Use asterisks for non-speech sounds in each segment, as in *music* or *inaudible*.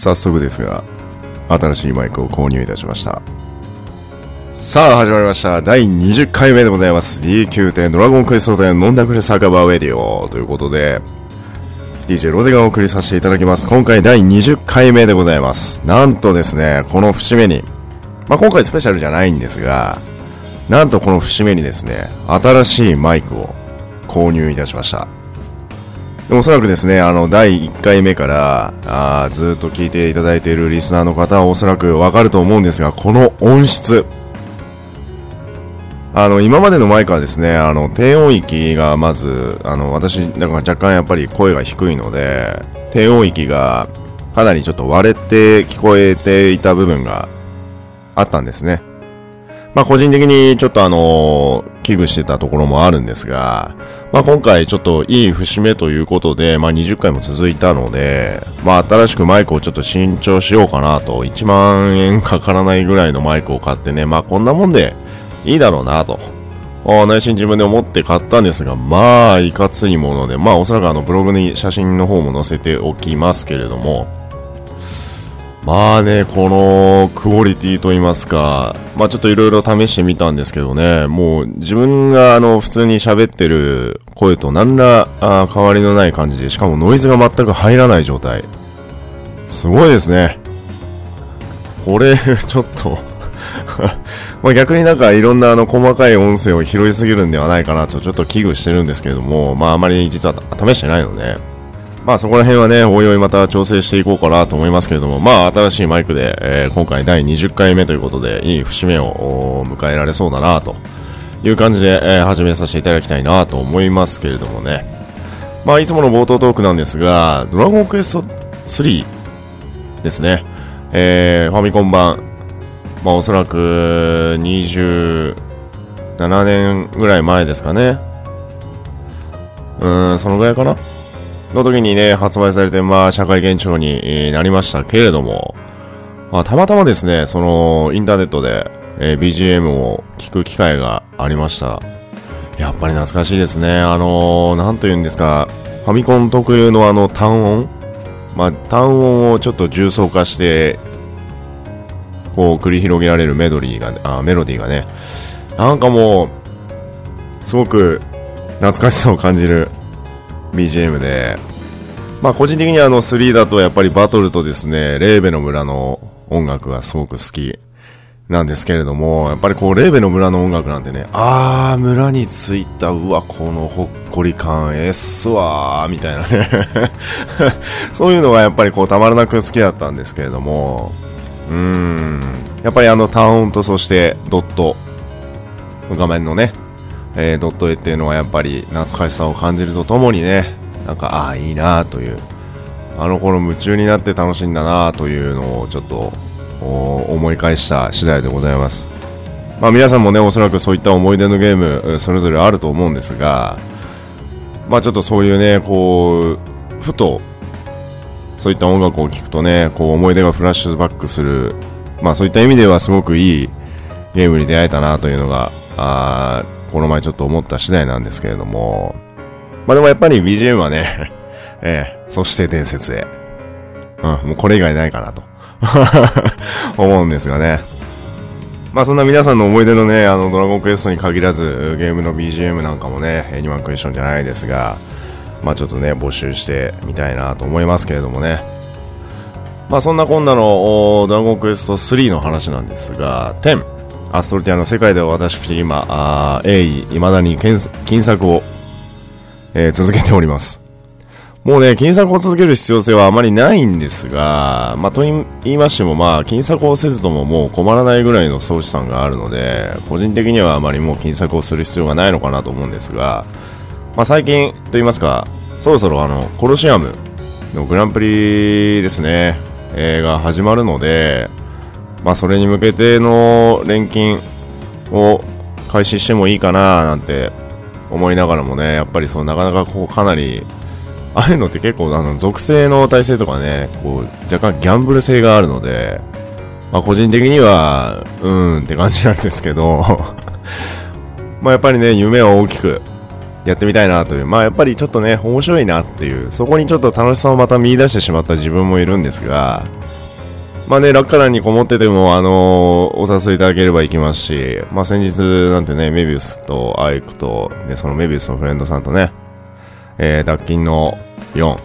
早速ですが、新しいマイクを購入いたしました。さあ、始まりました。第20回目でございます。D9 点ドラゴンクエストで飲んだくれ酒場ウェディオということで、DJ ロゼがお送りさせていただきます。今回第20回目でございます。なんとですね、この節目に、まあ、今回スペシャルじゃないんですが、なんとこの節目にですね、新しいマイクを購入いたしました。でおそらくですね、あの、第1回目から、あーずっと聞いていただいているリスナーの方はおそらくわかると思うんですが、この音質。あの、今までのマイクはですね、あの、低音域がまず、あの、私、だか若干やっぱり声が低いので、低音域がかなりちょっと割れて聞こえていた部分があったんですね。まあ個人的にちょっとあの危惧してたところもあるんですが、まあ今回ちょっといい節目ということで、まあ20回も続いたので、まあ新しくマイクをちょっと新調しようかなと、1万円かからないぐらいのマイクを買ってね、まあこんなもんでいいだろうなと。内心自分で思って買ったんですが、まあ、いかついもので、まあ、おそらくあの、ブログに写真の方も載せておきますけれども、まあね、このクオリティと言いますか、まあちょっといろいろ試してみたんですけどね、もう自分があの普通に喋ってる声と何らあ変わりのない感じで、しかもノイズが全く入らない状態。すごいですね。これ、ちょっと *laughs* まあ逆になんかいろんなあの細かい音声を拾いすぎるんではないかなとちょっと危惧してるんですけれども、まああまり実は試してないので、まあそこら辺はね、おいおいまた調整していこうかなと思いますけれども、まあ新しいマイクで、えー今回第20回目ということで、いい節目を迎えられそうだなという感じで、えー始めさせていただきたいなと思いますけれどもね。まあいつもの冒頭トークなんですが、ドラゴンクエスト3ですね。えーファミコン版、まあおそらく27年ぐらい前ですかね。うーん、そのぐらいかな。の時にね、発売されて、まあ、社会現象になりましたけれども、まあ、たまたまですね、その、インターネットで、えー BGM を聞く機会がありました。やっぱり懐かしいですね。あのーなんと言うんですか、ファミコン特有のあの単音？まあ、単音をちょっと重層化して、こう、繰り広げられるメドリーが、あ、メロディーがね、なんかもう、すごく懐かしさを感じる BGM で、まあ個人的にあの3だとやっぱりバトルとですね、レーベの村の音楽がすごく好き。なんですけれども、やっぱりこうレーベの村の音楽なんてね、あー村に着いた、うわ、このほっこり感、えっすわー、みたいなね。*laughs* そういうのがやっぱりこうたまらなく好きだったんですけれども、うーん、やっぱりあの単音とそしてドット、画面のね、えードット絵っていうのはやっぱり懐かしさを感じるとともにね、なんか、ああ、いいなという、あの頃夢中になって楽しんだなというのをちょっと思い返した次第でございます。まあ皆さんもね、おそらくそういった思い出のゲーム、それぞれあると思うんですが、まあちょっとそういうね、こう、ふと、そういった音楽を聴くとね、こう思い出がフラッシュバックする、まあそういった意味ではすごくいいゲームに出会えたなというのが、あーこの前ちょっと思った次第なんですけれども、まあでもやっぱり BGM はね、*laughs* ええそして伝説へ。うん、もうこれ以外ないかなと。*laughs* 思うんですがね。まあそんな皆さんの思い出のね、あのドラゴンクエストに限らず、ゲームの BGM なんかもね、エニマンクエスチョンじゃないですが、まあちょっとね、募集してみたいなと思いますけれどもね。まあそんなこんなの、ドラゴンクエスト3の話なんですが、10、アストルティアの世界では私今、あー鋭意、未だに検金策を、えー続けております。もうね、金策を続ける必要性はあまりないんですが、まあ、と言い言いましても、まあ、金策をせずとももう困らないぐらいの総資産があるので、個人的にはあまりもう金策をする必要がないのかなと思うんですが、まあ、最近と言いますか、そろそろあの、コロシアムのグランプリですね、えーが始まるので、まあ、それに向けての錬金を開始してもいいかななんて思いながらもね、やっぱりそうなかなかこうかなり、ああいうのって結構あの属性の体制とかね、こう若干ギャンブル性があるので、まあ個人的には、うーんって感じなんですけど、*laughs* まあやっぱりね、夢を大きくやってみたいなという、まあやっぱりちょっとね、面白いなっていう、そこにちょっと楽しさをまた見出してしまった自分もいるんですが、まあね、落下欄にこもってても、あのー、お誘いいただければ行きますし、まあ先日なんてね、メビウスとアイクと、ね、そのメビウスのフレンドさんとね、えー、脱菌の4、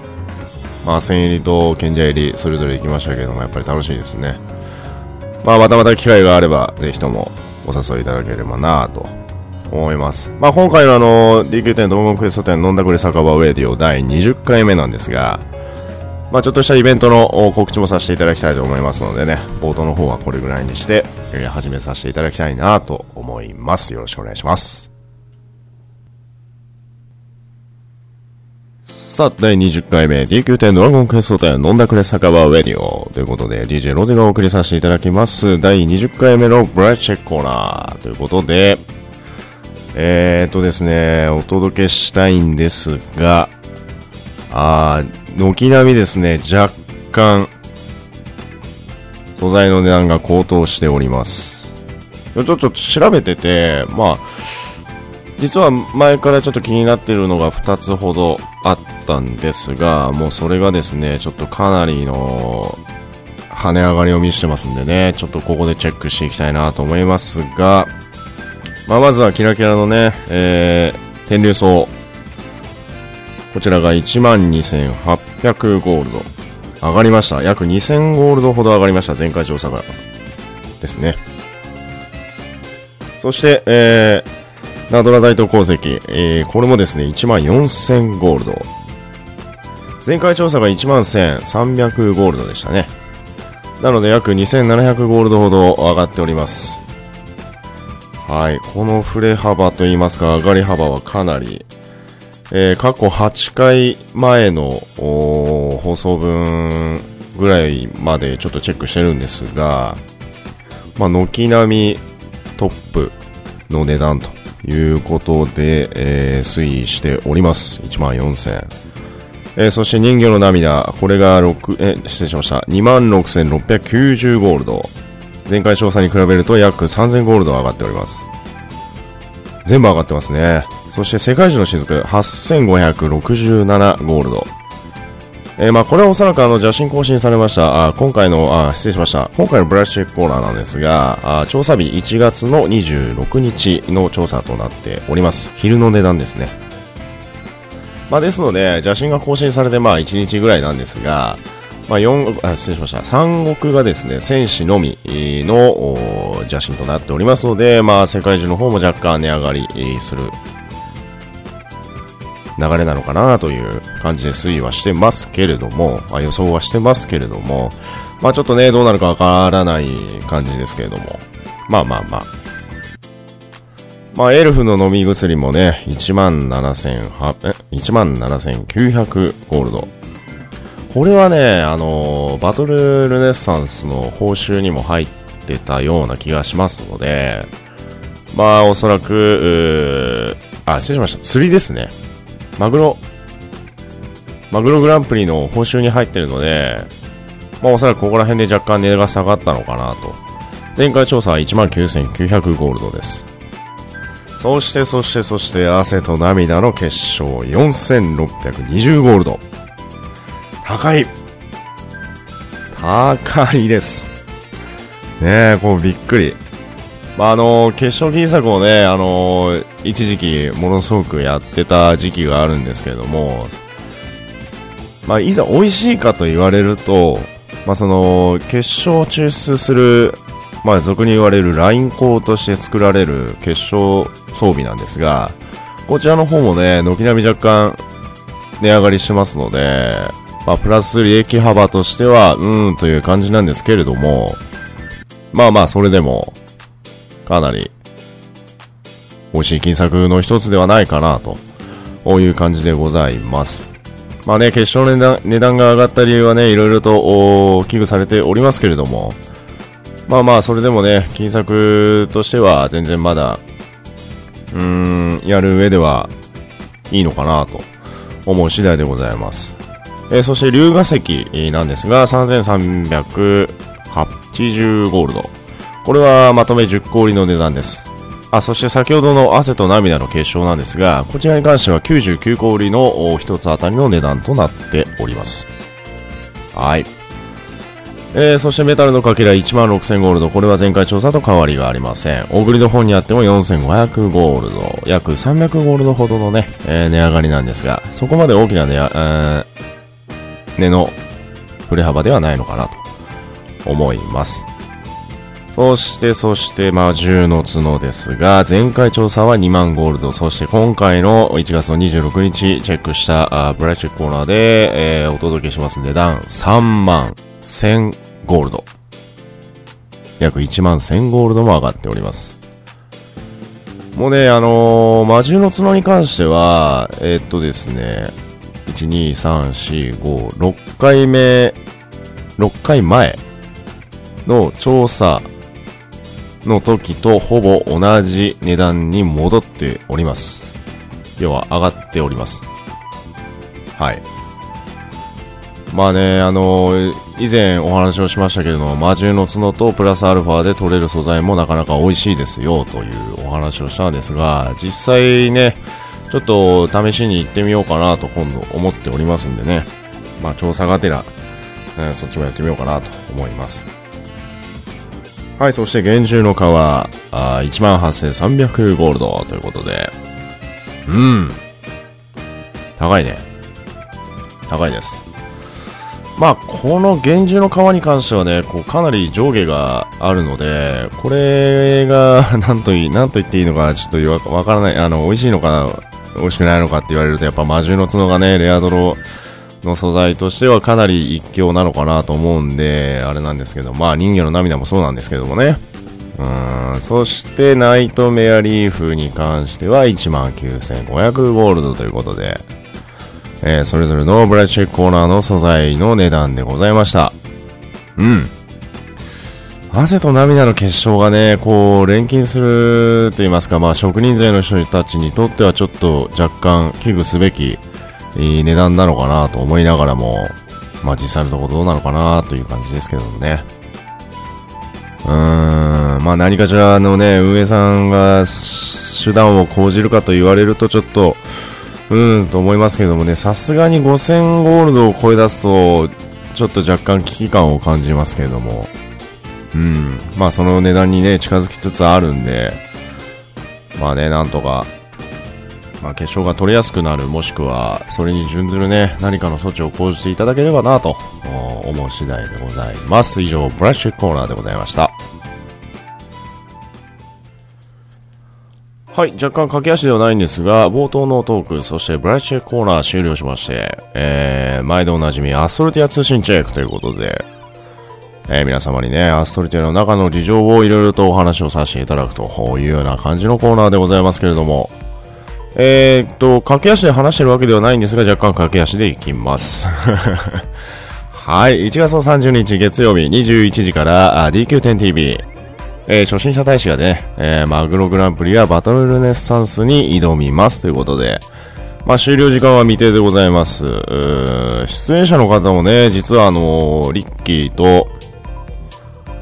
まあ千入りと賢者入り、それぞれ行きましたけども、やっぱり楽しいですね。まあまたまた機会があれば、ぜひともお誘いいただければなと思います。まあ今回のあの、DQ10 ドームクエスト店飲んだくれ酒場ウェディオ第20回目なんですが、まあ、ちょっとしたイベントの告知もさせていただきたいと思いますのでね、冒頭の方はこれぐらいにして、始めさせていただきたいなと思います。よろしくお願いします。さあ、第20回目、DQ10 ドラゴンクエスト店飲んだくれ酒場ウェディオということで、DJ ロゼがお送りさせていただきます。第20回目のブライチェックコーナーということで、えー、っとですね、お届けしたいんですが、あ軒並みですね、若干、素材の値段が高騰しております。ちょっと調べてて、まあ、実は前からちょっと気になってるのが2つほどあったんですが、もうそれがですね、ちょっとかなりの跳ね上がりを見せてますんでね、ちょっとここでチェックしていきたいなと思いますが、まあ、まずはキラキラのね、えー、天竜層こちらが12,800ゴールド。上がりました。約2000ゴールドほど上がりました。前回調査が。ですね。そして、えー、ナドラ大東鉱石。えー、これもですね、14,000ゴールド。前回調査が11,300ゴールドでしたね。なので約2700ゴールドほど上がっております。はい。この振れ幅といいますか、上がり幅はかなりえー、過去8回前の放送分ぐらいまでちょっとチェックしてるんですが、まあ、軒並みトップの値段ということで、えー、推移しております。1万4000。えー、そして人魚の涙、これが6、え、失礼しました。26,690ゴールド。前回調査に比べると約3000ゴールド上がっております。全部上がってますね。そして世界中の雫8567ゴールド。えー、まあこれはおそらくあの邪神更新されました。あ今回のあ、失礼しました。今回のブラッシュコーナーなんですが、あ調査日1月の26日の調査となっております。昼の値段ですね。まあですので、邪神が更新されてまあ1日ぐらいなんですが、まあ、4あ失礼しました三国がですね戦士のみの邪神となっておりますので、まあ、世界中の方も若干値上がりする流れなのかなという感じで推移はしてますけれども、まあ、予想はしてますけれども、まあちょっとね、どうなるかわからない感じですけれども、まあまあまあ。まあエルフの飲み薬もね、17,900ゴールド。これはね、あの、バトルルネッサンスの報酬にも入ってたような気がしますので、まあおそらく、あ、失礼しました。釣りですね。マグロ、マグログランプリの報酬に入ってるので、まあおそらくここら辺で若干値が下がったのかなと。前回調査は19,900ゴールドです。そして、そして、そして、汗と涙の結晶、4620ゴールド。高い。高いです。ねえ、こうびっくり。まあ、あの決勝金策をね、あの一時期ものすごくやってた時期があるんですけれども、まあ、いざ美味しいかと言われると、まあ、その決勝抽出する、まあ、俗に言われるライン工として作られる決勝装備なんですが、こちらの方もね、軒並み若干値上がりしますので、まあ、プラス利益幅としては、うーんという感じなんですけれども、まあまあ、それでも、かなり美味しい金策の一つではないかなという感じでございます。まあね、決勝の値段が上がった理由はね、いろいろと危惧されておりますけれども、まあまあ、それでもね、金策としては全然まだ、うーん、やる上ではいいのかなと思う次第でございます。えー、そして、龍河石なんですが、3380ゴールド。これはまとめ10個売りの値段です。あ、そして先ほどの汗と涙の結晶なんですが、こちらに関しては99個売りの1つ当たりの値段となっております。はい。えー、そしてメタルのかけら16000ゴールド。これは前回調査と変わりがありません。大栗の本にあっても4500ゴールド。約300ゴールドほどのね、えー、値上がりなんですが、そこまで大きな値,、えー、値の振れ幅ではないのかなと思います。そして、そして、まあ、銃の角ですが、前回調査は2万ゴールド、そして今回の1月の26日チェックしたあブライチェックコーナーで、えー、お届けします値段3万1000ゴールド。約1万1000ゴールドも上がっております。もうね、あのー、魔獣の角に関しては、えー、っとですね、1、2、3、4、5、6回目、6回前の調査の時とほぼ同じ値段に戻っております。要は上がっております。はい。まあね、あの以前お話をしましたけれども、魔獣の角とプラスアルファで取れる素材もなかなか美味しいですよというお話をしたんですが、実際ね、ちょっと試しに行ってみようかなと今度思っておりますんでね、まあ調査がてら、えそっちもやってみようかなと思います。はい、そして厳重の皮、18,300ゴールドということで、うん、高いね。高いです。まあ、この厳重の皮に関してはね、こうかなり上下があるので、これが、*laughs* なんといい、なんと言っていいのか、ちょっとわからない、あの、美味しいのか、美味しくないのかって言われると、やっぱ魔獣の角がね、レアドロの素材としてはかなり一強なのかなと思うんで、あれなんですけど、まあ人魚の涙もそうなんですけどもね。うん、そしてナイトメアリーフに関しては19,500ゴールドということで、えー、それぞれのブラッチェックコーナーの素材の値段でございました。うん。汗と涙の結晶がね、こう、錬金すると言いますか、まあ、職人税の人たちにとってはちょっと若干危惧すべき、いい値段なのかなと思いながらも、まあ、実際のところどうなのかなという感じですけどもね。うーん、まあ、何かしらのね、運営さんが手段を講じるかと言われるとちょっと、うーんと思いますけどもね、さすがに5000ゴールドを超え出すと、ちょっと若干危機感を感じますけれども、うん、まあその値段にね、近づきつつあるんで、まあね、なんとか、まあ、結晶が取れやすくなる、もしくは、それに準ずるね、何かの措置を講じていただければなと思う次第でございます。以上、ブラッシュコーナーでございました。はい、若干駆け足ではないんですが、冒頭のトーク、そしてブラッシュコーナー終了しまして、えー、毎度おなじみアストルティア通信チェックということで、えー、皆様にね、アストルティアの中の事情をいろいろとお話をさせていただくというような感じのコーナーでございますけれども、えー、っと、駆け足で話してるわけではないんですが、若干駆け足でいきます。*laughs* はい、1月の30日月曜日21時から DQ10TV、えー、初心者大使がね、えー、マグログランプリやバトルルネッサンスに挑みますということで、まあ、終了時間は未定でございます。出演者の方もね、実はあのー、リッキーと、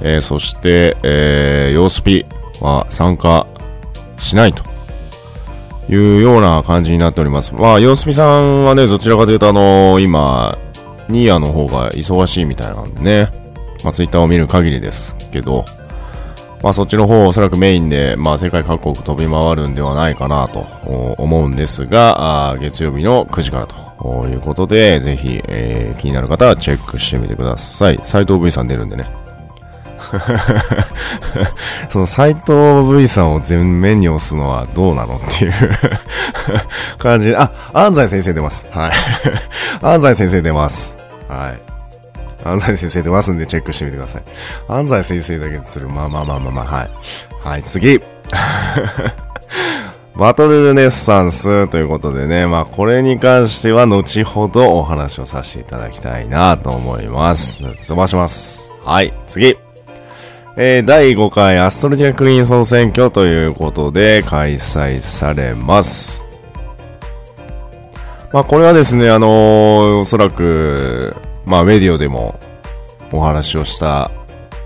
えー、そして、えー、ヨースピは参加しないというような感じになっております。まあ、ヨースピさんはね、どちらかというとあのー、今、ニーヤの方が忙しいみたいなんでね、まあ、ツイッターを見る限りですけど、まあそっちの方おそらくメインで、まあ世界各国飛び回るんではないかなと思うんですが、あ月曜日の9時からということで、ぜひ、えー、気になる方はチェックしてみてください。斎藤 V さん出るんでね。*laughs* その斎藤 V さんを前面に押すのはどうなのっていう感じで、あ、安西先生出ます。はい。*laughs* 安西先生出ます。はい。安西先生出ますんでチェックしてみてください。安西先生だけする。まあまあまあまあまあ、はい。はい、次 *laughs* バトルルネッサンスということでね、まあこれに関しては後ほどお話をさせていただきたいなと思います。飛ばします。はい、次。えー、第5回アストロティアクイーン総選挙ということで開催されます。まあこれはですね、あのー、おそらく、まあ、メディオでもお話をした、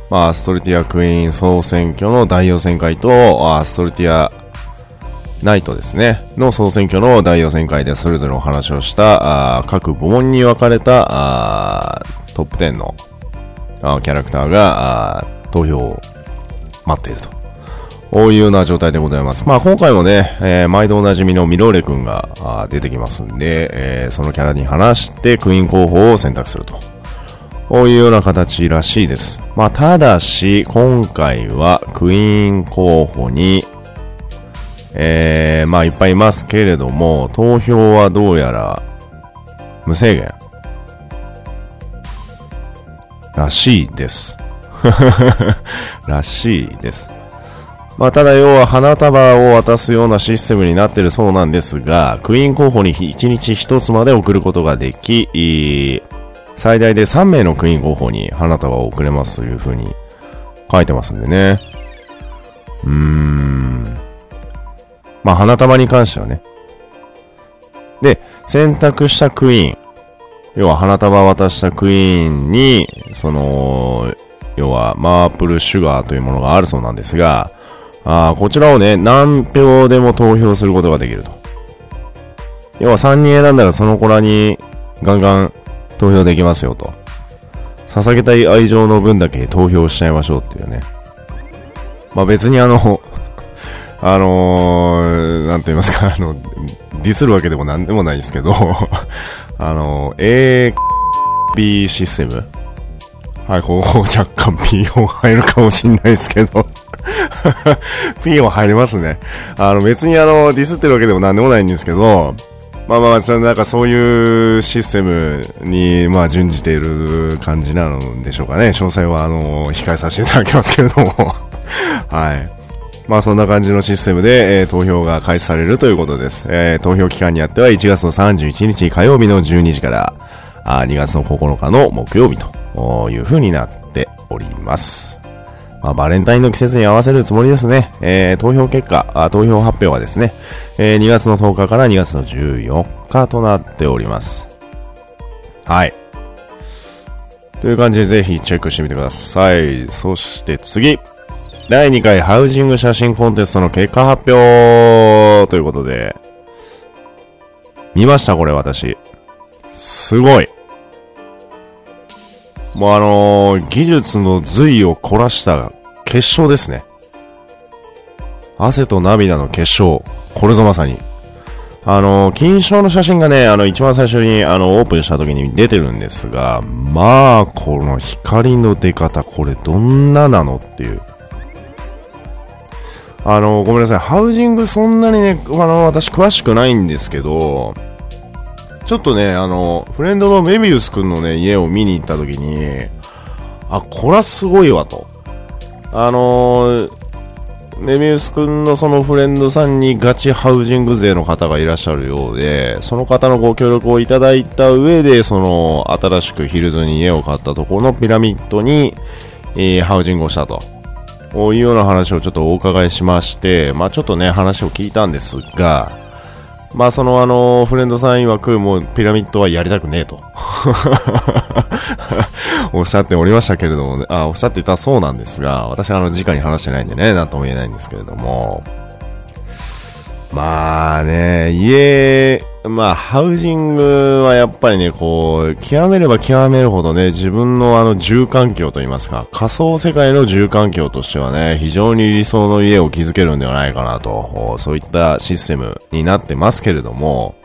まあ、アストルティアクイーン総選挙の代表選会と、アストルティアナイトですね、の総選挙の第予選会でそれぞれお話をした、あ各部門に分かれたあトップ10のあキャラクターがあ投票を待っていると。こういうような状態でございます。まあ今回もね、えー、毎度おなじみのミローレ君が出てきますんで、えー、そのキャラに話してクイーン候補を選択すると。こういうような形らしいです。まあただし、今回はクイーン候補にえー、まあいっぱいいますけれども、投票はどうやら無制限らしいです。*laughs* らしいです。まあ、ただ要は花束を渡すようなシステムになってるそうなんですが、クイーン候補に1日1つまで送ることができ、最大で3名のクイーン候補に花束を送れますという風に書いてますんでね。うーん。まあ、花束に関してはね。で、選択したクイーン。要は花束渡したクイーンに、その、要はマープルシュガーというものがあるそうなんですが、あこちらをね、何票でも投票することができると。要は3人選んだらその子らにガンガン投票できますよと。捧げたい愛情の分だけ投票しちゃいましょうっていうね。まあ別にあの *laughs* あのー、なんて言いますか、あの、ディスるわけでもなんでもないですけど *laughs* あのー、AB システムはい、ここ *laughs* 若干 P 音入るかもしんないですけど *laughs* P 音入りますね。あの、別にあの、ディスってるわけでもなんでもないんですけど、まあまあ、なんかそういうシステムに、まあ、準じている感じなのでしょうかね。詳細は、あの、控えさせていただきますけれども *laughs* はい。まあそんな感じのシステムで、えー、投票が開始されるということです。えー、投票期間にあっては1月の31日火曜日の12時から、あ2月の9日の木曜日という風になっております。まあ、バレンタインの季節に合わせるつもりですね。えー、投票結果あ、投票発表はですね、えー、2月の10日から2月の14日となっております。はい。という感じでぜひチェックしてみてください。そして次。第2回ハウジング写真コンテストの結果発表ということで、見ましたこれ私。すごい。もうあのー、技術の髄を凝らした結晶ですね。汗と涙の結晶。これぞまさに。あのー、金賞の写真がね、あの、一番最初に、あの、オープンした時に出てるんですが、まあ、この光の出方、これどんななのっていう。あの、ごめんなさい。ハウジングそんなにね、あの、私詳しくないんですけど、ちょっとね、あの、フレンドのメビウス君のね、家を見に行った時に、あ、こらすごいわと。あのメビウス君のそのフレンドさんにガチハウジング勢の方がいらっしゃるようで、その方のご協力をいただいた上で、その新しくヒルズに家を買ったところのピラミッドに、えー、ハウジングをしたと。いうような話をちょっとお伺いしまして、まあちょっとね、話を聞いたんですが、まあそのあの、フレンドさん曰くもうピラミッドはやりたくねえと。*laughs* おっしゃっておりましたけれどもね、あ、おっしゃっていたそうなんですが、私はあの、直に話してないんでね、なんとも言えないんですけれども、まあね、家、まあ、ハウジングはやっぱりね、こう、極めれば極めるほどね、自分のあの住環境といいますか、仮想世界の住環境としてはね、非常に理想の家を築けるんではないかなと、そういったシステムになってますけれども、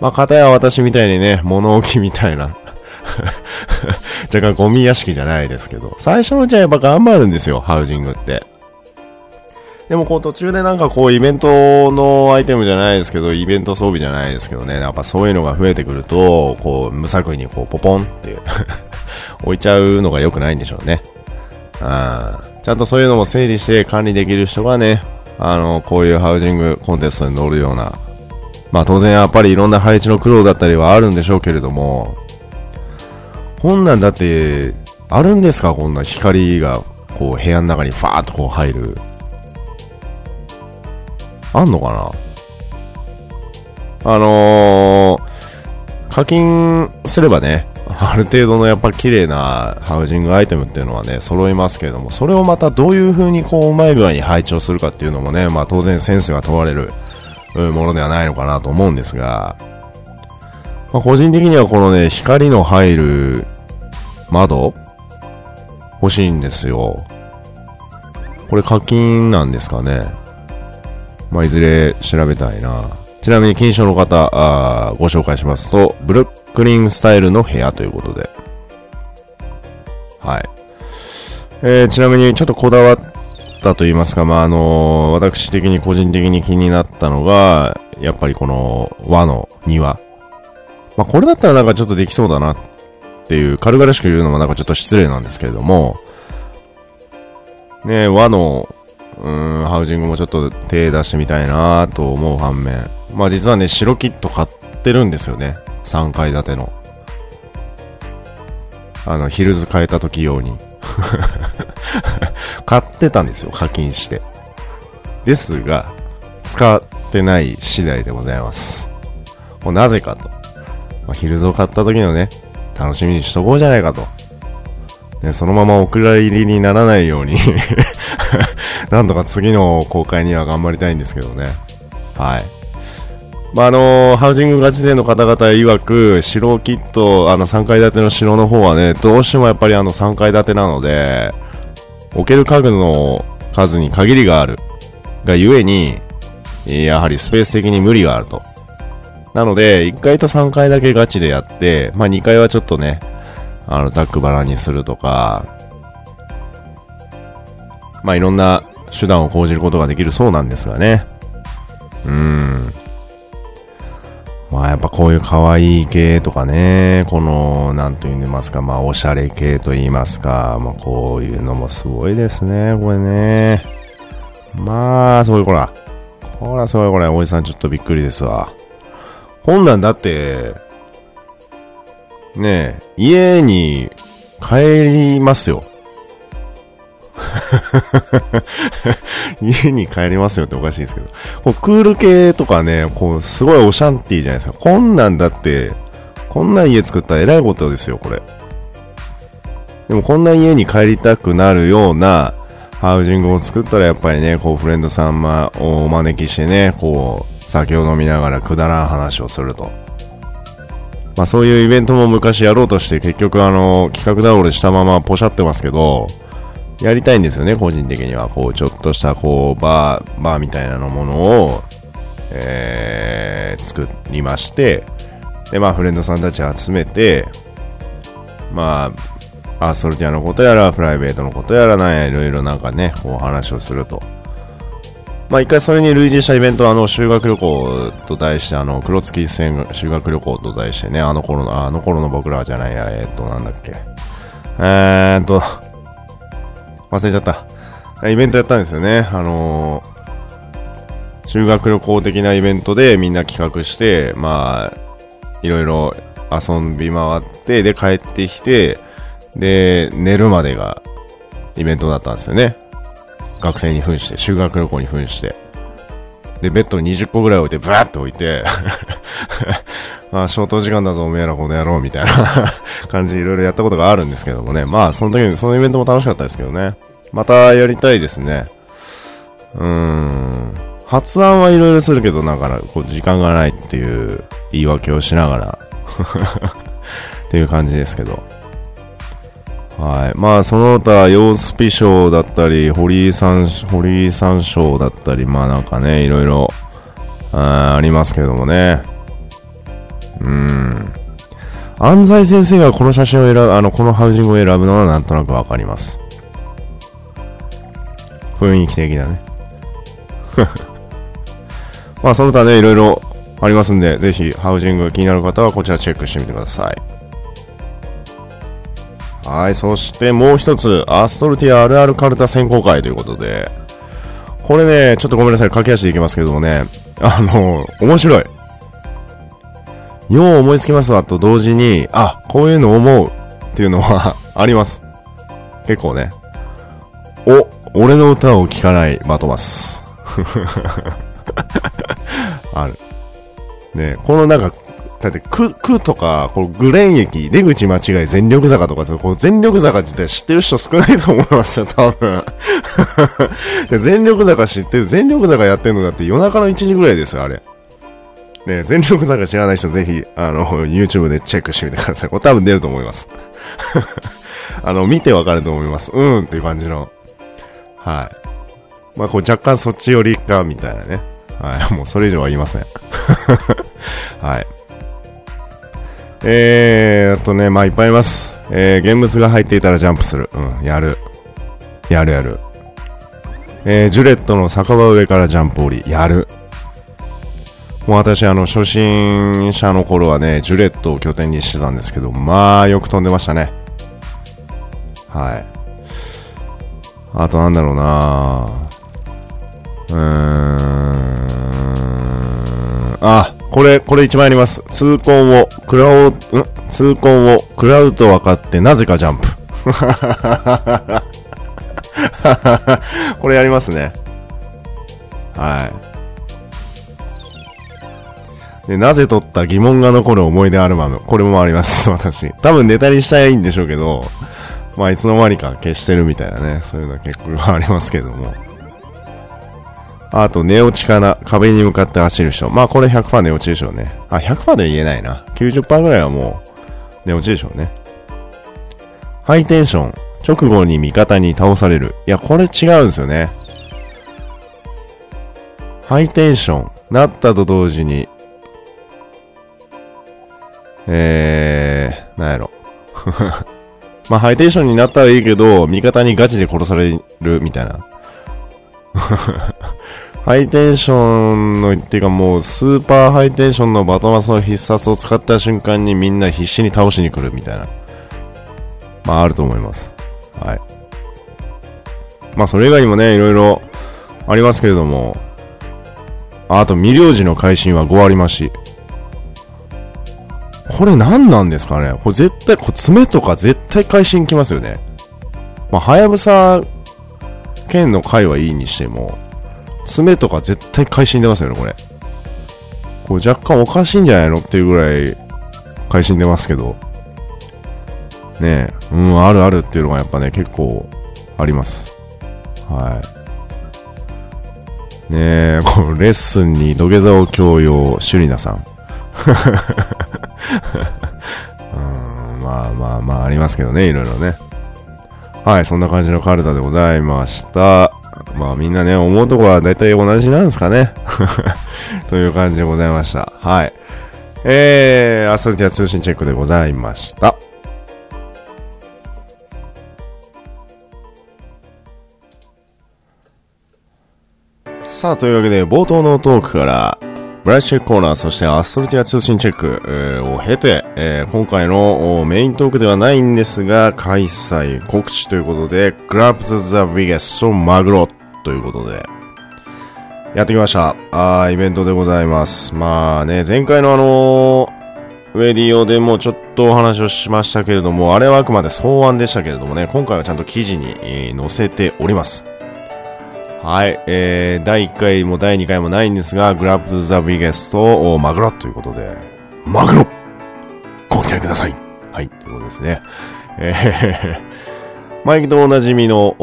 まあ、片や私みたいにね、物置みたいな *laughs* 若干ゴミ屋敷じゃないですけど、最初のうちはやっぱ頑張るんですよ、ハウジングって。でもこう途中でなんかこうイベントのアイテムじゃないですけど、イベント装備じゃないですけどね、やっぱそういうのが増えてくると、こう無作為にこうポポンって *laughs* 置いちゃうのが良くないんでしょうね。あちゃんとそういうのも整理して管理できる人がね、あの、こういうハウジングコンテストに乗るような、まあ当然やっぱりいろんな配置の苦労だったりはあるんでしょうけれども、こんなんだって、あるんですか？こんな光が、こう部屋の中にファーっとこう入る。あんのかな？あのー、課金すればね、ある程度のやっぱ綺麗なハウジングアイテムっていうのはね、揃いますけれども、それをまたどういう風にこう、うまい具合に配置をするかっていうのもね、まあ当然センスが問われるものではないのかなと思うんですが、まあ、個人的にはこのね、光の入る窓欲しいんですよ。これ課金なんですかね。まあ、いずれ調べたいな。ちなみに金賞の方あ、ご紹介しますと、ブルックリンスタイルの部屋ということで。はい。えー、ちなみにちょっとこだわったと言いますか、まあ、あのー、私的に個人的に気になったのが、やっぱりこの和の庭。まあ、これだったらなんかちょっとできそうだなっていう、軽々しく言うのもなんかちょっと失礼なんですけれども、ね和の、うん、ハウジングもちょっと手出してみたいなと思う反面、まあ実はね、白キット買ってるんですよね。3階建ての。あの、ヒルズ変えた時用に。*laughs* 買ってたんですよ、課金して。ですが、使ってない次第でございます。なぜかと。まあ、ヒルズを買った時のね、楽しみにしとこうじゃないかと。ね、そのままお蔵入りにならないように *laughs* なんとか次の公開には頑張りたいんですけどね。はい。まあ、あのー、ハウジングガチ勢の方々曰く、城キット、あの3階建ての城の方はね、どうしてもやっぱりあの3階建てなので、置ける家具の数に限りがある。がゆえに、やはりスペース的に無理があると。なので、1階と3階だけガチでやって、まあ2階はちょっとね、あの、ざっくばらんにするとか、まあいろんな手段を講じることができるそうなんですがね。うん。まあやっぱこういう可愛い系とかね、この、なんと言いますか、まあおしゃれ系と言いますか、まあこういうのもすごいですね、これね。まあ、すごいこら。こらすごいこれ、おじさんちょっとびっくりですわ。本来だって、ねえ、家に帰りますよ。*laughs* 家に帰りますよっておかしいですけど。こうクール系とかね、こう、すごいオシャンティーじゃないですか。こんなんだって、こんな家作ったら偉いことですよ、これ。でもこんな家に帰りたくなるようなハウジングを作ったらやっぱりね、こうフレンドさんをお招きしてね、こう、酒を飲みながらくだらん話をすると。まあそういうイベントも昔やろうとして結局あの、企画倒れしたままポシャってますけど、やりたいんですよね、個人的には。こう、ちょっとした、こう、バー、バーみたいなのものを、えー、作りまして、で、まあ、フレンドさんたち集めて、まあ、アーソルティアのことやら、プライベートのことやらなんや、いろいろなんかね、こう話をすると。まあ一回それに類似したイベントは、あの、修学旅行と題して、あの、黒月一戦修学旅行と題してね、あの頃の、あの頃の僕らじゃないや、えー、っと、なんだっけ。えーっと、忘れちゃった。イベントやったんですよね。あのー、修学旅行的なイベントでみんな企画して、まあ、いろいろ遊び回って、で、帰ってきて、で、寝るまでがイベントだったんですよね。学生に扮して、修学旅行に扮して。で、ベッド20個ぐらい置いて、ブワーって置いて *laughs* まあ、消灯時間だぞ、おめえらこの野郎、みたいな *laughs* 感じでいろいろやったことがあるんですけどもね。まあ、その時に、そのイベントも楽しかったですけどね。またやりたいですね。うーん。発案はいろいろするけど、なんか、こう、時間がないっていう言い訳をしながら *laughs* っていう感じですけど。はい。まあ、その他、ヨースピ賞だったり、堀井さん、堀井さん賞だったり、まあなんかね、いろいろ、あありますけどもね。うん。安西先生がこの写真を選ぶ、あの、このハウジングを選ぶのはなんとなくわかります。雰囲気的なね。*laughs* まあ、その他ね、いろいろありますんで、ぜひ、ハウジング気になる方はこちらチェックしてみてください。はい、そしてもう一つ、アストルティアあるあるカルタ選考会ということで、これね、ちょっとごめんなさい、駆け足でいきますけどもね、あの、面白い。よう思いつきますわと同時に、あ、こういうの思うっていうのは *laughs* あります。結構ね。お、俺の歌を聴かないマトマス。*laughs* ある。ねこのなんか、だって、く、くとか、こうグレーン駅、出口間違い全力坂とかって、こう全力坂自体知ってる人少ないと思いますよ、多分。*laughs* 全力坂知ってる、全力坂やってるのだって夜中の1時ぐらいですよ、あれ。ね、全力坂知らない人ぜひ、あの、YouTube でチェックしてみてください。これ多分出ると思います。*laughs* あの、見てわかると思います。うんっていう感じの。はい。まあ、こう若干そっち寄りか、みたいなね。はい。もうそれ以上は言いません。*laughs* はい。えー、っとね、まあ、いっぱいいます。えー、現物が入っていたらジャンプする。うん、やる。やるやる。えー、ジュレットの酒場上からジャンプ降り。やる。もう私、あの、初心者の頃はね、ジュレットを拠点にしてたんですけど、まあ、よく飛んでましたね。はい。あとなんだろうなうーん。あ、これ、これ一番あります。痛恨を、クラウ、ん？痛恨を、クラウド分かってなぜかジャンプ。*laughs* これやりますね。はい。で、なぜ撮った疑問が残る思い出アルバム。これもあります、*laughs* 私。多分ネタにしたいんでしょうけど、まあ、いつの間にか消してるみたいなね、そういうのは結構ありますけども。あと、寝落ちかな。壁に向かって走る人。まあ、これ100%寝落ちでしょうね。あ、100%で言えないな。90%ぐらいはもう、寝落ちでしょうね。ハイテンション。直後に味方に倒される。いや、これ違うんですよね。ハイテンション。なったと同時に、えー、なんやろ。*laughs* まあ、ハイテンションになったらいいけど、味方にガチで殺されるみたいな。ハイテンションの、っていうかもう、スーパーハイテンションのバトマスの必殺を使った瞬間にみんな必死に倒しに来るみたいな。まあ、あると思います。はい。まあ、それ以外にもね、いろいろありますけれども、あと、未領時の会心は5割増し。これ何なんですかねこれ絶対、これ爪とか絶対会心きますよね。まあ、はやぶさ剣の回はいいにしても、爪とか絶対会心出ますよね、これ。これ若干おかしいんじゃないのっていうぐらい会心出ますけど。ねえ、うん、あるあるっていうのがやっぱね、結構あります。はい。ねえ、こ *laughs* のレッスンに土下座を強要、シュリナさん。*laughs* うん、まあまあまあありますけどね、いろいろね。はい、そんな感じのカルタでございました。まあみんなね、思うとこは大体同じなんですかね。*laughs* という感じでございました。はい。えー、アストリティア通信チェックでございました。さあ、というわけで、冒頭のトークから、ブラッシュコーナー、そしてアストルティア通信チェック、えー、を経て、えー、今回のメイントークではないんですが、開催告知ということで、グラブ the biggest マグロということで、やってきました。あイベントでございます。まあね、前回のあのー、ウェディオでもちょっとお話をしましたけれども、あれはあくまで草案でしたけれどもね、今回はちゃんと記事に、えー、載せております。はい、えー、第1回も第2回もないんですが、グラップザビゲストをマグロということで、マグロご期待くださいはい、ということですね。えー、毎度おなじみの、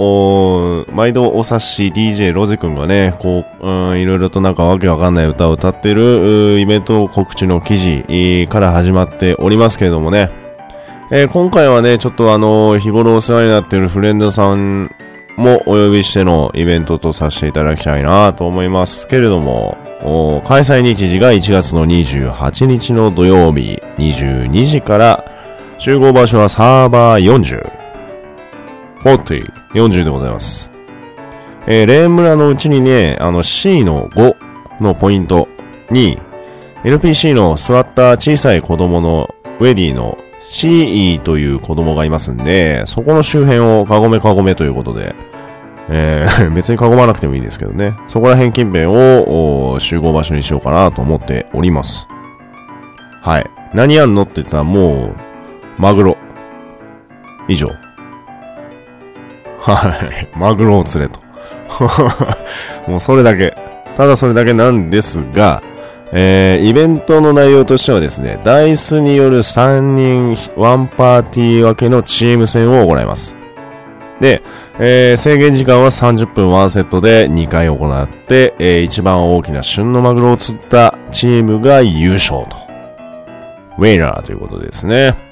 毎度お察し DJ ロゼ君がね、こう、うん、いろいろとなんかわけわかんない歌を歌ってる、イベント告知の記事から始まっておりますけれどもね、えー、今回はね、ちょっとあの、日頃お世話になっているフレンドさんもお呼びしてのイベントとさせていただきたいなと思いますけれども、開催日時が1月の28日の土曜日22時から集合場所はサーバー40。40、40でございます。えー、レーン村のうちにね、あの C の5のポイントに LPC の座った小さい子供のウェディの CE という子供がいますんで、そこの周辺をかごめかごめということで、えー、*laughs* 別に囲まなくてもいいですけどね。そこら辺近辺を集合場所にしようかなと思っております。はい。何やんのって言ったらもう、マグロ。以上。はい。マグロを釣れと。*laughs* もうそれだけ。ただそれだけなんですが、えー、イベントの内容としてはですね、ダイスによる3人ワンパーティー分けのチーム戦を行います。で、えー、制限時間は30分1セットで2回行って、えー、一番大きな旬のマグロを釣ったチームが優勝と。ウェイラーということですね。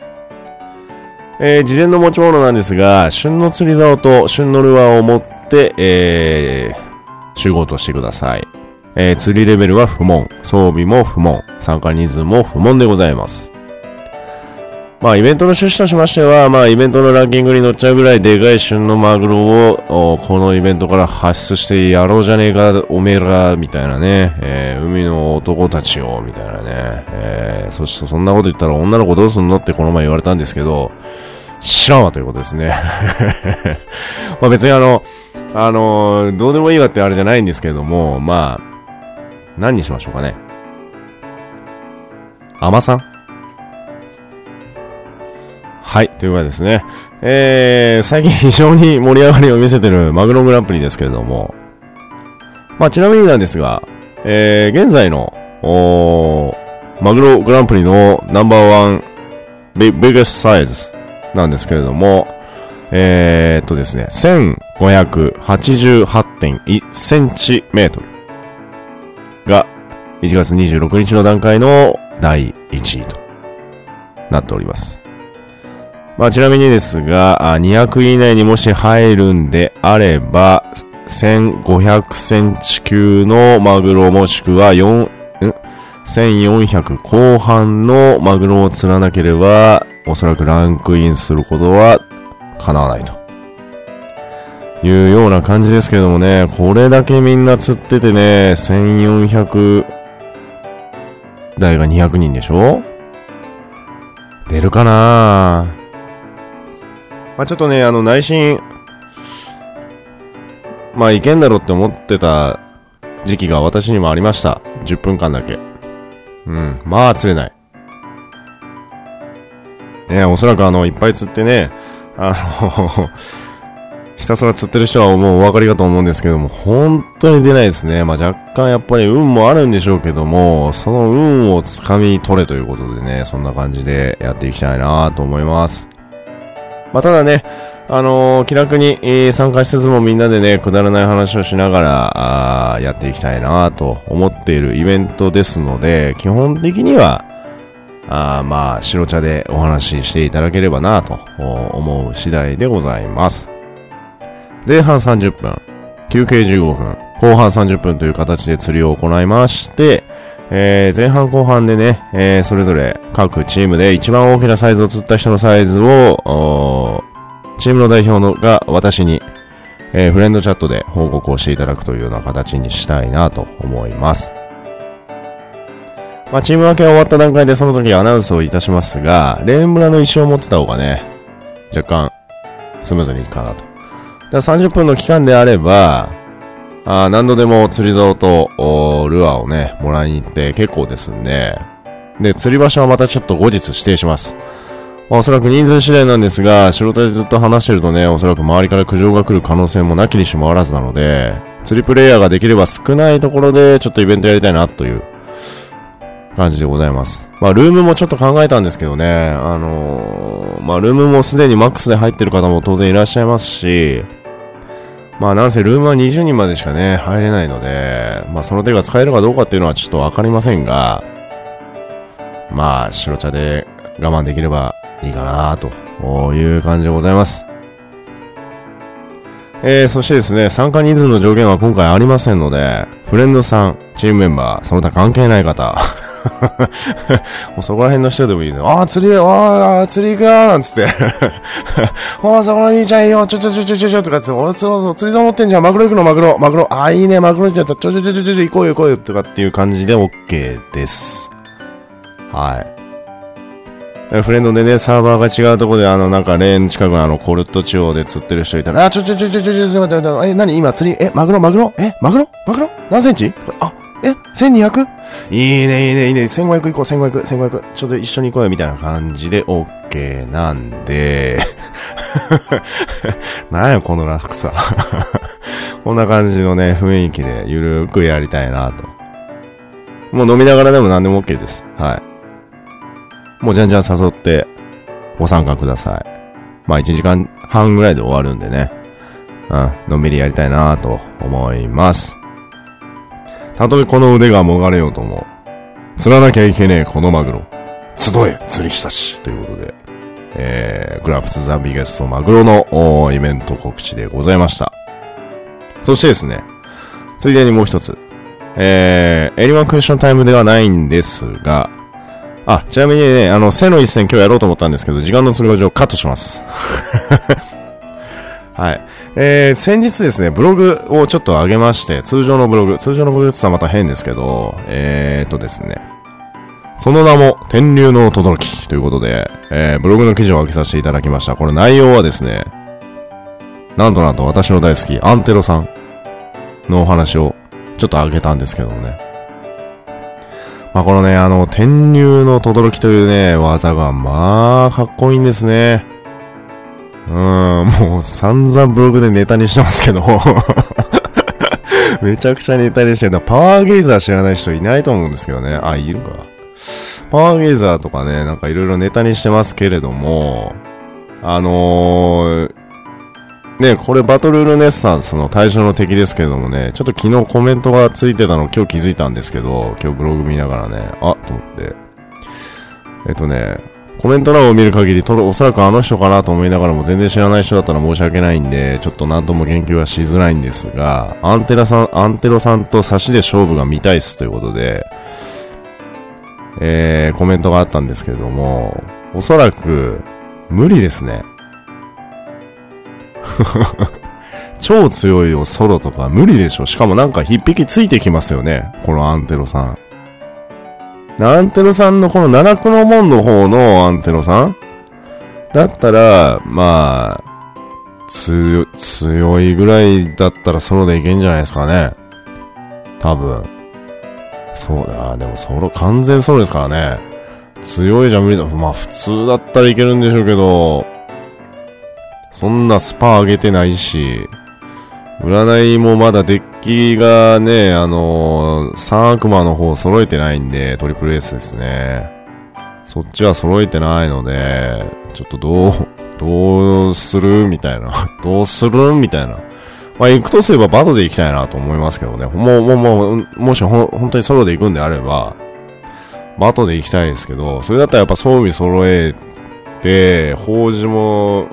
えー、事前の持ち物なんですが、旬の釣り竿と旬のルアーを持って、えー、集合としてください。えー、釣りレベルは不問、装備も不問、参加人数も不問でございます。まあ、イベントの趣旨としましては、まあ、イベントのランキングに乗っちゃうぐらいでかい旬のマグロを、このイベントから発出してやろうじゃねえか、おめえら、みたいなね、えー、海の男たちを、みたいなね、えー、そしてそんなこと言ったら女の子どうすんのってこの前言われたんですけど、知らんわということですね。*laughs* まあ別にあの、あのどうでもいいわってあれじゃないんですけども、まあ、何にしましょうかね。甘さんはい。というわけですね。えー、最近非常に盛り上がりを見せてるマグログランプリですけれども、まあ、ちなみになんですが、えー、現在の、おマグログランプリのナンバーワンビッグスサイズなんですけれども、えー、っとですね、1588.1センチメートル。が1月26日の段階の第1位となっております。まあちなみにですが、200位以内にもし入るんであれば、1500センチ級のマグロもしくは4、ん？1400後半のマグロを釣らなければ、おそらくランクインすることは叶わないと。いうような感じですけどもね、これだけみんな釣っててね、1400台が200人でしょ？出るかな？ぁまあちょっとね、あの内心、まあいけんだろうって思ってた時期が私にもありました。10分間だけ。うん。まあ釣れない。ねおそらくあの、いっぱい釣ってね、あの *laughs* ひたすら釣ってる人はもうお分かりかと思うんですけども、本当に出ないですね。まあ、若干やっぱり運もあるんでしょうけども、その運をつかみ取れということでね、そんな感じでやっていきたいなと思います。まあ、ただね、あのー、気楽に、えー、参加しつつもみんなでね、くだらない話をしながら、あやっていきたいなと思っているイベントですので、基本的には、あまあ、白茶でお話ししていただければなと思う次第でございます。前半30分、休憩15分、後半30分という形で釣りを行いまして、えー、前半後半でね、えー、それぞれ各チームで一番大きなサイズを釣った人のサイズを、チームの代表のが私に、えー、フレンドチャットで報告をしていただくというような形にしたいなと思います。まあ、チーム分けが終わった段階でその時アナウンスをいたしますが、レーン村の石を持ってた方がね、若干スムーズにいくかなとだ30分の期間であれば、あ何度でも釣り竿とルアーをね、もらいに行って結構ですんで、で、釣り場所はまたちょっと後日指定します。ま、おそらく人数次第なんですが、仕事でずっと話してるとね、おそらく周りから苦情が来る可能性もなきにしもあらずなので、釣りプレイヤーができれば少ないところでちょっとイベントやりたいなという感じでございます。まあ、ルームもちょっと考えたんですけどね、あのー、まあ、ルームもすでにマックスで入ってる方も当然いらっしゃいますし、まあなんせルームは20人までしかね、入れないので、まあその手が使えるかどうかっていうのはちょっとわかりませんが、まあ白茶で我慢できればいいかなという感じでございます。えー、そしてですね、参加人数の上限は今回ありませんので、フレンドさん、チームメンバー、その他関係ない方、*laughs* もうそこら辺の人でもいいね。ああ、釣り、ああ、釣り行くよなんつって。*laughs* ああ、そこら兄ちゃんいいよ、ちょちょちょちょちょちょとかって、おそうそう、釣り竿持ってんじゃん、マグロ行くの、マグロ、マグロ。ああ、いいね、マグロじゃった、ちょちょちょちょちょ、行こうよ、行こうよ、とかっていう感じで OK です。はい。フレンドでね、サーバーが違うところで、あの、なんか、レーン近くのあの、コルト地方で釣ってる人いたら、あ、ちょちょちょちょちょちょ、ちょ、待って待って、え、何今釣り、え、マグロ、マグロえ、マグロマグロ何センチあ、え ?1200? いいね、いいね、いいね。1500行こう、1500、1500。ちょっと一緒に行こうよ、みたいな感じで OK なんで、*laughs* なんや、この楽さ。こんな感じのね、雰囲気でゆるーくやりたいなと。もう飲みながらでも何でも OK です。はい。もうじゃんじゃん誘ってご参加ください。まあ1時間半ぐらいで終わるんでね。うん、のんびりやりたいなと思います。たとえこの腕がもがれようとも、釣らなきゃいけねえこのマグロ。集え、釣りしたし。ということで、えー、グラフツザビゲストマグロのイベント告知でございました。そしてですね、ついでにもう一つ。えー、エリマンクエスチョンタイムではないんですが、あ、ちなみにね、あの、背の一戦今日やろうと思ったんですけど、時間の都合上カットします。*laughs* はい。えー、先日ですね、ブログをちょっと上げまして、通常のブログ、通常のブログって言ったらまた変ですけど、えーとですね、その名も、天竜の轟きということで、えー、ブログの記事を上げさせていただきました。これ内容はですね、なんとなんと私の大好き、アンテロさんのお話をちょっと上げたんですけどもね。まあこのね、あの、天竜の轟というね、技が、まあ、かっこいいんですね。うん、もう散々ブログでネタにしてますけど *laughs* めちゃくちゃネタにしてる。パワーゲイザー知らない人いないと思うんですけどね。あ、いるか。パワーゲイザーとかね、なんかいろいろネタにしてますけれども、あのー、ね、これバトルルネッサンスの対象の敵ですけどもね、ちょっと昨日コメントがついてたの今日気づいたんですけど、今日ブログ見ながらね、あ、と思って。えっとね、コメント欄を見る限り、おそらくあの人かなと思いながらも全然知らない人だったら申し訳ないんで、ちょっと何とも言及はしづらいんですが、アンテラさん、アンテロさんと差しで勝負が見たいっすということで、えー、コメントがあったんですけれども、おそらく、無理ですね。*laughs* 超強いよ、ソロとか無理でしょ。しかもなんか一匹ついてきますよね。このアンテロさん。アンテロさんのこの七区の門の方のアンテロさん？だったら、まあ、強、強いぐらいだったらソロでいけんじゃないですかね。多分。そうだ、でもソロ、完全ソロですからね。強いじゃ無理だ。まあ普通だったらいけるんでしょうけど、そんなスパ上げてないし、占いもまだデッキがね、あのー、3悪魔の方揃えてないんで、トリプルエースですね。そっちは揃えてないので、ちょっとどう、どうするみたいな。*laughs* どうするみたいな。まあ、行くとすればバトで行きたいなと思いますけどね。もう、もう、もう、もしほ本当にソロで行くんであれば、バトで行きたいですけど、それだったらやっぱ装備揃えて、法事も、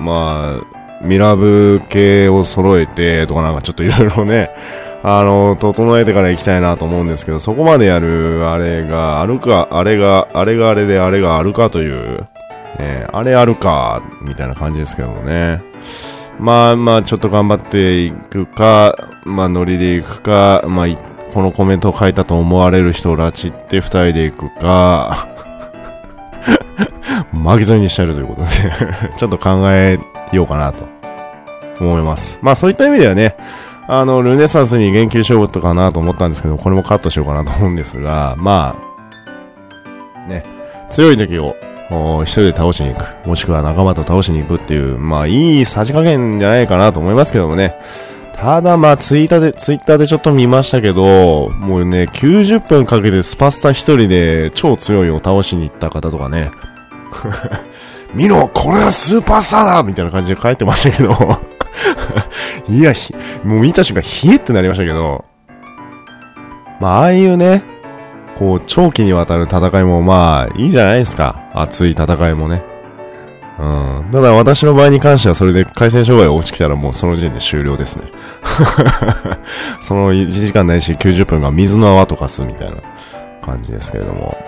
まあ、ミラブ系を揃えて、とかなんかちょっといろいろね、*laughs* あの、整えてから行きたいなと思うんですけど、そこまでやる、あれが、あるか、あれが、あれがあれで、あれがあるかという、ね、あれあるか、みたいな感じですけどね。まあまあ、ちょっと頑張っていくか、まあ、ノリでいくか、まあ、このコメントを書いたと思われる人を拉致って二人で行くか、*laughs* 巻き添えにしてやるということで *laughs* ちょっと考えようかなと思います。まあそういった意味ではね、あの、ルネサンスに言及しようとかなと思ったんですけど、これもカットしようかなと思うんですが、まあ、ね、強い時を一人で倒しに行く。もしくは仲間と倒しに行くっていう、まあいいさじ加減じゃないかなと思いますけどもね。ただまあツイッターで、ツイッターでちょっと見ましたけど、もうね、90分かけてスパスタ一人で超強いを倒しに行った方とかね。見ろこれはスーパースターだみたいな感じで書いてましたけど *laughs* いや、もう見た瞬間、冷えってなりましたけど、まあ、ああいうね、こう、長期にわたる戦いもまあ、いいじゃないですか。熱い戦いもね。うん。ただ私の場合に関してはそれで回線障害が落ちてきたらもうその時点で終了ですね。*laughs* その1時間ないし90分が水の泡とかすみたいな感じですけれども。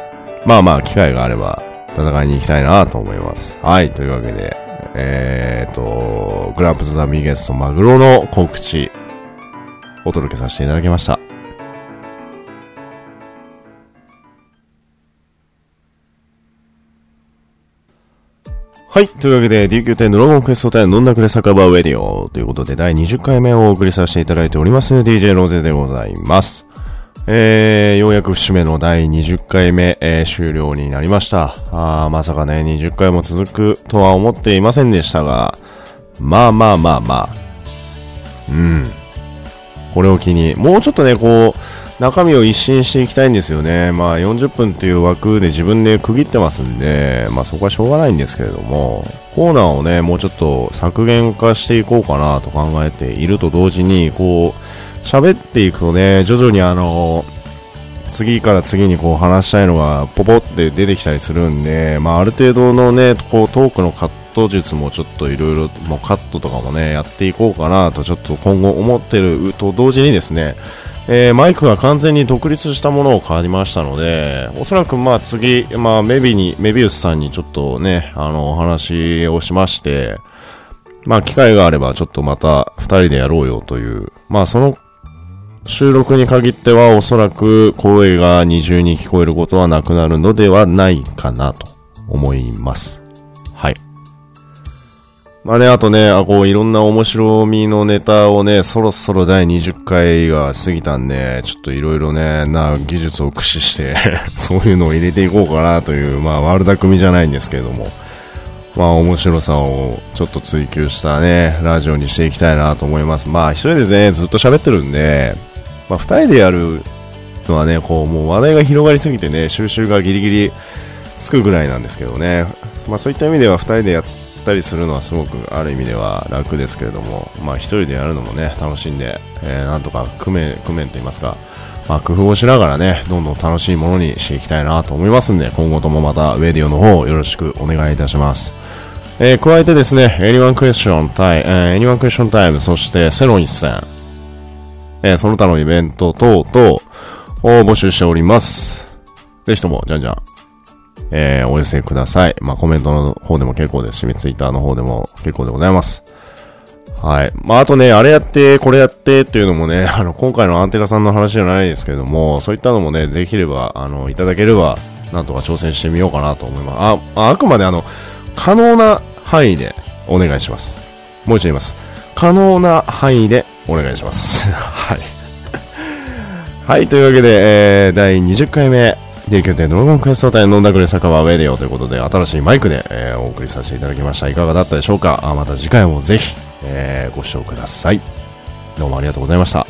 まあまあ、機会があれば戦いに行きたいなと思います。はい。というわけで、えーと、グランプスザビーゲストマグロの告知、お届けさせていただきました。はい。というわけで、DQ10 ドラゴンクエスト10飲んだくれ酒場ウェディオということで、第20回目をお送りさせていただいております、DJ ローゼでございます。えー、ようやく節目の第20回目、えー、終了になりました。あまさかね、20回も続くとは思っていませんでしたが、まあまあまあまあ、うん。これを機に、もうちょっとね、こう、中身を一新していきたいんですよね。まあ40分っていう枠で自分で区切ってますんで、まあそこはしょうがないんですけれども、コーナーをね、もうちょっと削減化していこうかなと考えていると同時に、こう、喋っていくとね、徐々にあの、次から次にこう話したいのがポポって出てきたりするんで、まあある程度のね、こうトークのカット術もちょっといろいろ、もうカットとかもね、やっていこうかなとちょっと今後思ってると同時にですね、えー、マイクが完全に独立したものを買いましたので、おそらくまあ次、まあメビに、メビウスさんにちょっとね、あの、お話をしまして、まあ機会があればちょっとまた二人でやろうよという、まあその収録に限ってはおそらく声が二重に聞こえることはなくなるのではないかなと思います。はい。まあね、あとね、あ、こう、いろんな面白みのネタをね、そろそろ第20回が過ぎたんで、ちょっといろいろね、な技術を駆使して *laughs* そういうのを入れていこうかなという、まあ、悪巧みじゃないんですけれども、まあ、面白さをちょっと追求したね、ラジオにしていきたいなと思います。まあ、一人でね、ずっと喋ってるんで、まあ、二人でやるのはね、こう、もう話題が広がりすぎてね、収集がギリギリつくぐらいなんですけどね、まあ、そういった意味では二人でやったりするのはすごくある意味では楽ですけれども、まあ一人でやるのもね、楽しんで、えー、なんとか工面、工面と言いますか、まあ工夫をしながらね、どんどん楽しいものにしていきたいなと思いますんで、今後ともまたウェディオの方よろしくお願いいたします。えー、加えてですね、Anyone Question Time、えー、Anyone Question Time、そしてセロン一戦、えー、その他のイベント等々を募集しております。ぜひとも、じゃんじゃん、えー、お寄せください。まあ、コメントの方でも結構ですし、ツイッターの方でも結構でございます。はい。まあ、あとね、あれやって、これやってっていうのもね、*laughs* あの、今回のアンテナさんの話じゃないですけれども、そういったのもね、できれば、あの、いただければ、なんとか挑戦してみようかなと思います。あ、あくまであの、可能な範囲でお願いします。もう一度言います。可能な範囲でお願いします。*laughs* はい。はい、というわけで、えー、第20回目、で、拠点ドラゴンクエスト隊飲んだくれ酒場ウェディオということで、新しいマイクで、えー、お送りさせていただきました。いかがだったでしょうか？あまた次回もぜひ、えー、ご視聴ください。どうもありがとうございました。